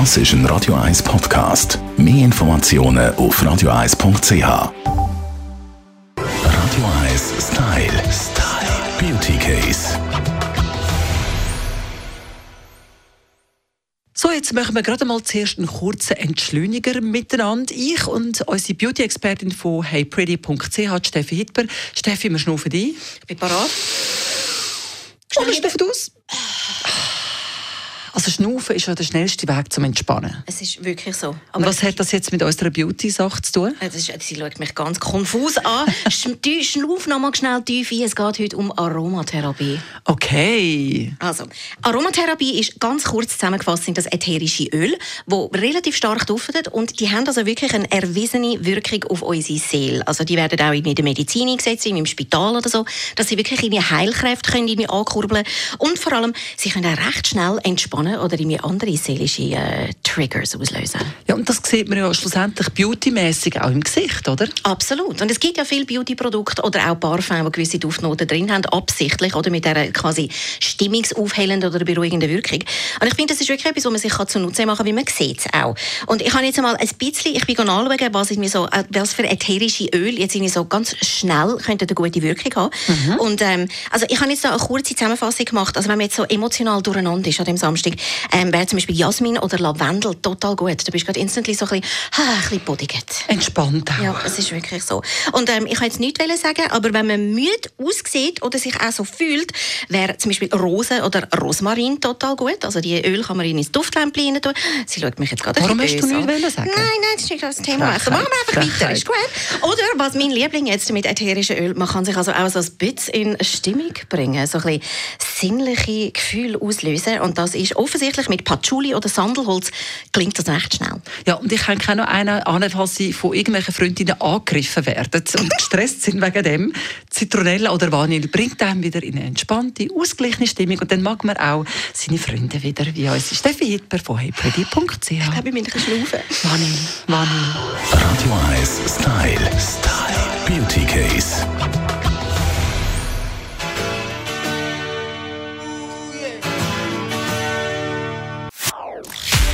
Das ist ein Radio 1 Podcast. Mehr Informationen auf radio1.ch. Radio 1 Style. Style. Beauty Case. So, jetzt machen wir gerade mal zuerst einen kurzen Entschleuniger miteinander. Ich und unsere Beauty-Expertin von heypretty.ch, Steffi Hitber. Steffi, wir schnaufen ein. Ich bin parat. Und wir schnaufen aus. Also Schnaufen ist ja der schnellste Weg zum Entspannen. Es ist wirklich so. Und was hat das jetzt mit unserer Beauty-Sache zu tun? Das ist, sie schaut mich ganz konfus an. Schnauf noch mal schnell tief ein. Es geht heute um Aromatherapie. Okay. Also, Aromatherapie ist ganz kurz zusammengefasst sind das ätherische Öl, wo relativ stark duftet und die haben also wirklich eine erwiesene Wirkung auf unsere Seele. Also die werden auch in der Medizin eingesetzt, im Spital oder so, dass sie wirklich ihre Heilkräfte können irgendwie ankurbeln und vor allem, sie können auch recht schnell entspannen oder irgendwie andere seelische äh, Triggers auslösen. Ja, und das sieht man ja schlussendlich beautymäßig auch im Gesicht, oder? Absolut. Und es gibt ja viele Beauty-Produkte oder auch Parfum, die gewisse Duftnoten drin haben, absichtlich oder mit dieser quasi stimmungsaufhellenden oder beruhigenden Wirkung. Und ich finde, das ist wirklich etwas, was man sich zunutze machen kann, wie man sieht es auch. Und ich habe jetzt einmal ein bisschen, ich bin anschauen, was ich mir so, äh, was für ätherische Öl jetzt irgendwie so ganz schnell könnte eine gute Wirkung haben. Und ähm, also ich habe jetzt da eine kurze Zusammenfassung gemacht. Also wenn man jetzt so emotional durcheinander ist an dem Samstag, ähm, wäre zum Beispiel Jasmin oder Lavendel total gut. Du bist gerade instantly so ein bisschen, ah, ein bisschen bodigt. Entspannt auch. Ja, es ist wirklich so. Und ähm, ich kann jetzt nichts sagen, aber wenn man müde aussieht oder sich auch so fühlt, wäre zum Beispiel Rose oder Rosmarin total gut. Also die Öl kann man in ins Duftlämpchen rein tun. Sie schaut mich jetzt gerade Warum hast du nichts sagen? Nein, nein, das ist nicht das Thema. Frechheit. Also machen wir einfach weiter, ist gut. Oder was mein Liebling jetzt mit ätherischen Öl, man kann sich also auch so ein bisschen in Stimmung bringen, so ein bisschen sinnliche Gefühle auslösen und das ist offensichtlich mit Patchouli oder Sandelholz klingt das recht schnell. Ja, und ich kann auch noch einen an, falls sie von irgendwelchen Freundinnen angegriffen werden und gestresst sind wegen dem. Zitronella oder Vanille bringt einem wieder in eine entspannte, ausgeglichene Stimmung und dann mag man auch seine Freunde wieder, wie unsere Steffi Hitler von heypretty.ch. Ich glaube, ich bin ein bisschen. Vanille, Vanille. Radio 1 Style. Style. Beauty Case.